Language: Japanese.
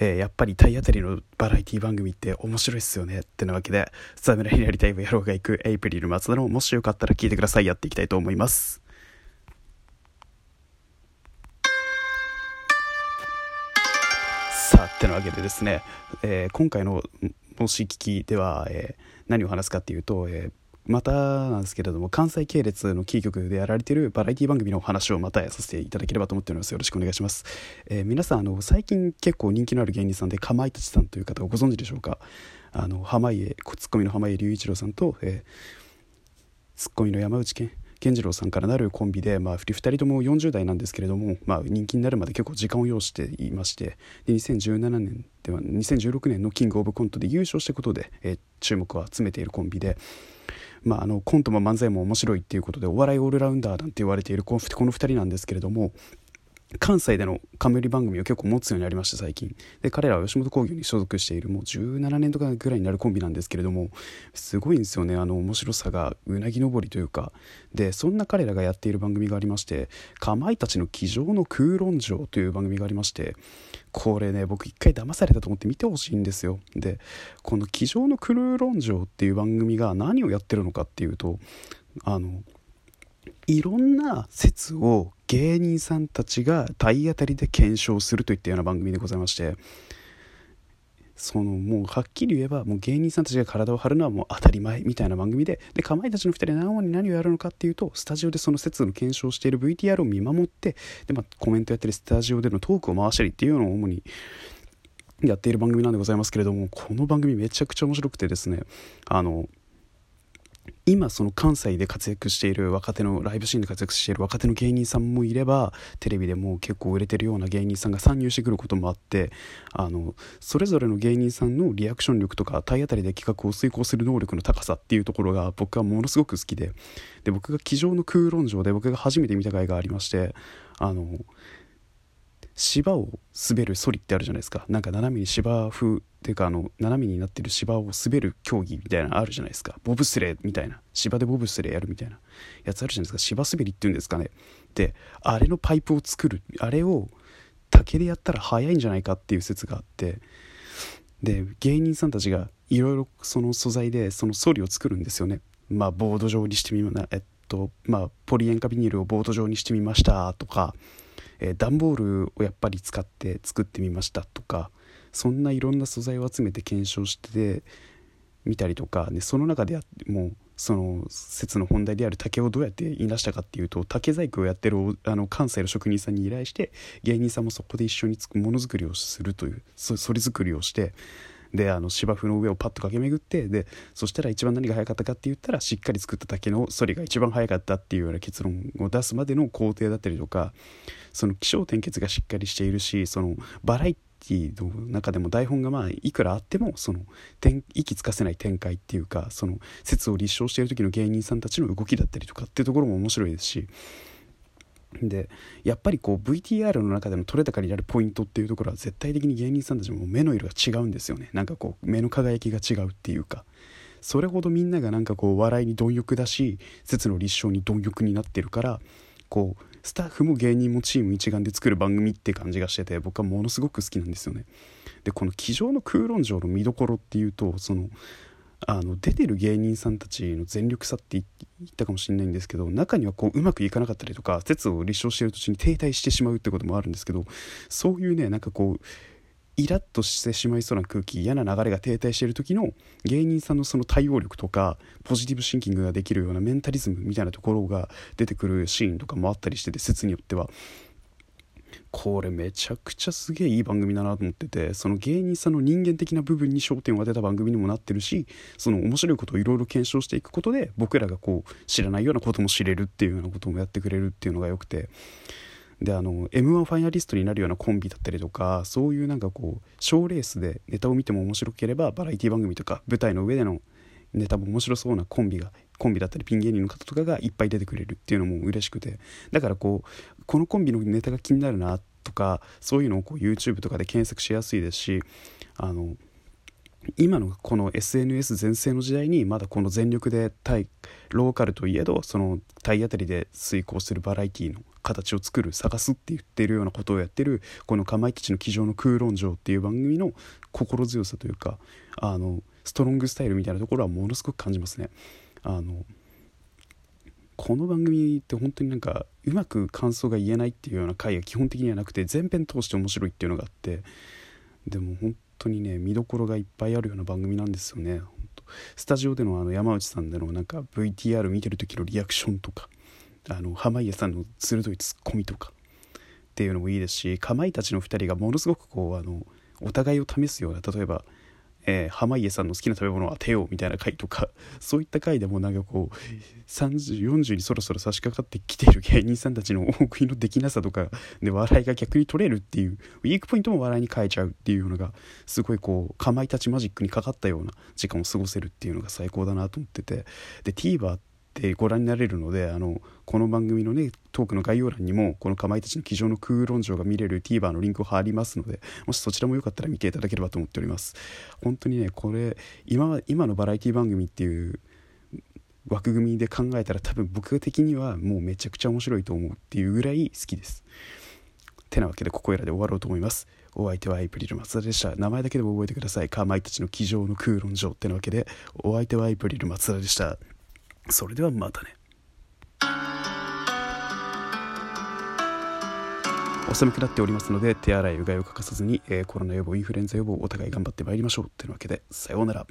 えー、やっぱり体当たりのバラエティ番組って面白いっすよねってなわけで、侍になりたい野郎が行くエイプリル松田のもしよかったら聞いてくださいやっていきたいと思います。さあ、ってなわけでですね、えー、今回のもし聞きでは、えー、何を話すかっていうと、えーまたなんですけれども関西系列のキー局でやられているバラエティ番組の話をまたさせていただければと思っております。よろしくお願いします、えー、皆さんあの最近結構人気のある芸人さんでかまいたちさんという方をご存知でしょうか？あの濱家ツッコミの濱家隆一郎さんと、えー、ツッコミの山内健健次郎さんからなるコンビで、まあ、2人とも40代なんですけれども、まあ、人気になるまで結構時間を要していましてで2017年では2016年のキングオブコントで優勝したことで、えー、注目を集めているコンビでまあ、あのコントも漫才も面白いっていうことでお笑いオールラウンダーなんて言われているこの2人なんですけれども関西での冠番組を結構持つようになりました最近。で彼らは吉本興業に所属しているもう17年とかぐらいになるコンビなんですけれどもすごいんですよね。あの面白さがうなぎ登りというか。でそんな彼らがやっている番組がありまして「かまいたちの机上の空論城」という番組がありましてこれね僕一回騙されたと思って見てほしいんですよ。でこの「机上の空論城」っていう番組が何をやってるのかっていうとあのいろんな説を芸人さんたちが体当たりで検証するといったような番組でございましてそのもうはっきり言えばもう芸人さんたちが体を張るのはもう当たり前みたいな番組ででかまいたちの2人は何に何をやるのかっていうとスタジオでその説の検証している VTR を見守ってで、まあ、コメントやったりスタジオでのトークを回したりっていうのを主にやっている番組なんでございますけれどもこの番組めちゃくちゃ面白くてですねあの今その関西で活躍している若手のライブシーンで活躍している若手の芸人さんもいればテレビでも結構売れてるような芸人さんが参入してくることもあってあのそれぞれの芸人さんのリアクション力とか体当たりで企画を遂行する能力の高さっていうところが僕はものすごく好きでで僕が机上の空論上で僕が初めて見た回がありましてあの芝を滑るソリってあるじゃないですか。なんか斜めに芝風っていうかあの斜めになってる芝を滑る競技みたいなのあるじゃないですか。ボブスレーみたいな。芝でボブスレーやるみたいな。やつあるじゃないですか。芝滑りっていうんですかね。であれのパイプを作るあれを竹でやったら早いんじゃないかっていう説があって。で芸人さんたちがいろいろその素材でそのソリを作るんですよね。まあボード状にしてみまえっとまあポリ塩化ビニールをボード状にしてみましたとかえー、段ボールをやっぱり使って作ってみましたとかそんないろんな素材を集めて検証してみたりとかでその中でもうその説の本題である竹をどうやって言いなしたかっていうと竹細工をやってるあの関西の職人さんに依頼して芸人さんもそこで一緒にものづくりをするというそり作りをしてであの芝生の上をパッと駆け巡ってでそしたら一番何が早かったかって言ったらしっかり作った竹の反りが一番早かったっていうような結論を出すまでの工程だったりとかその起承転結がしっかりしているしそのバラエティの中でも台本がまあいくらあってもその息つかせない展開っていうかその説を立証している時の芸人さんたちの動きだったりとかっていうところも面白いですしでやっぱりこう VTR の中での撮れ高になるポイントっていうところは絶対的に芸人さんたちも目の色が違うんですよね。なんかこう目の輝きが違うっていうか。それほどみんながなんかこう笑いに貪欲だし説の立証に貪欲になってるからこうスタッフも芸人もチーム一丸で作る番組って感じがしてて僕はものすごく好きなんですよね。でこの「机上の空論城」の見どころっていうとそのあの出てる芸人さんたちの全力さって言ったかもしれないんですけど中にはこううまくいかなかったりとか説を立証している途中に停滞してしまうってこともあるんですけどそういうねなんかこうイラッとしてしまいそうな空気嫌な流れが停滞している時の芸人さんのその対応力とかポジティブシンキングができるようなメンタリズムみたいなところが出てくるシーンとかもあったりしてて説によっては。これめちゃくちゃすげえいい番組だなと思っててその芸人さんの人間的な部分に焦点を当てた番組にもなってるしその面白いことをいろいろ検証していくことで僕らがこう知らないようなことも知れるっていうようなこともやってくれるっていうのが良くて。であの m 1ファイナリストになるようなコンビだったりとかそういうなんかこう賞ーレースでネタを見ても面白ければバラエティ番組とか舞台の上でのネタも面白そうなコンビがコンビだったりピン芸人の方とかがいっぱい出てくれるっていうのも嬉しくて。だからこうこのコンビのネタが気になるなとかそういうのをこう YouTube とかで検索しやすいですしあの今のこの SNS 全盛の時代にまだこの全力で対ローカルといえどその体当たりで遂行するバラエティーの形を作る探すって言ってるようなことをやってるこのかまいたちの机上の空論城っていう番組の心強さというかあのストロングスタイルみたいなところはものすごく感じますね。あのこの番組って本当になんかうまく感想が言えないっていうような回が基本的にはなくて全編通して面白いっていうのがあってでも本当にね見どころがいっぱいあるような番組なんですよねスタジオでのあの山内さんでのなんか VTR 見てる時のリアクションとかあの濱家さんの鋭いツッコミとかっていうのもいいですしかまいたちの2人がものすごくこうあのお互いを試すような例えばえー、濱家さんの好きな食べ物は手をみたいな回とか そういった回でもなんかこう3040にそろそろ差し掛かってきている芸人さんたちの大食いのできなさとかで笑いが逆に取れるっていうウィークポイントも笑いに変えちゃうっていうのがすごいこうかまいたちマジックにかかったような時間を過ごせるっていうのが最高だなと思ってて。で TVer っててご覧になれるのであのこの番組のねトークの概要欄にもこのかまいたちの机上の空論城が見れる TVer のリンクを貼りますのでもしそちらもよかったら見ていただければと思っております。本当にねこれ今今のバラエティ番組っていう枠組みで考えたら多分僕的にはもうめちゃくちゃ面白いと思うっていうぐらい好きです。てなわけでここいらで終わろうと思います。お相手はエイプリル松田でした。名前だけでも覚えてください。かまいたちの机上の空論城。ってなわけでお相手はエイプリル松田でした。それではまたね。お寒くなっておりますので手洗いうがいを欠かさずに、えー、コロナ予防インフルエンザ予防お互い頑張ってまいりましょう。というわけでさようなら。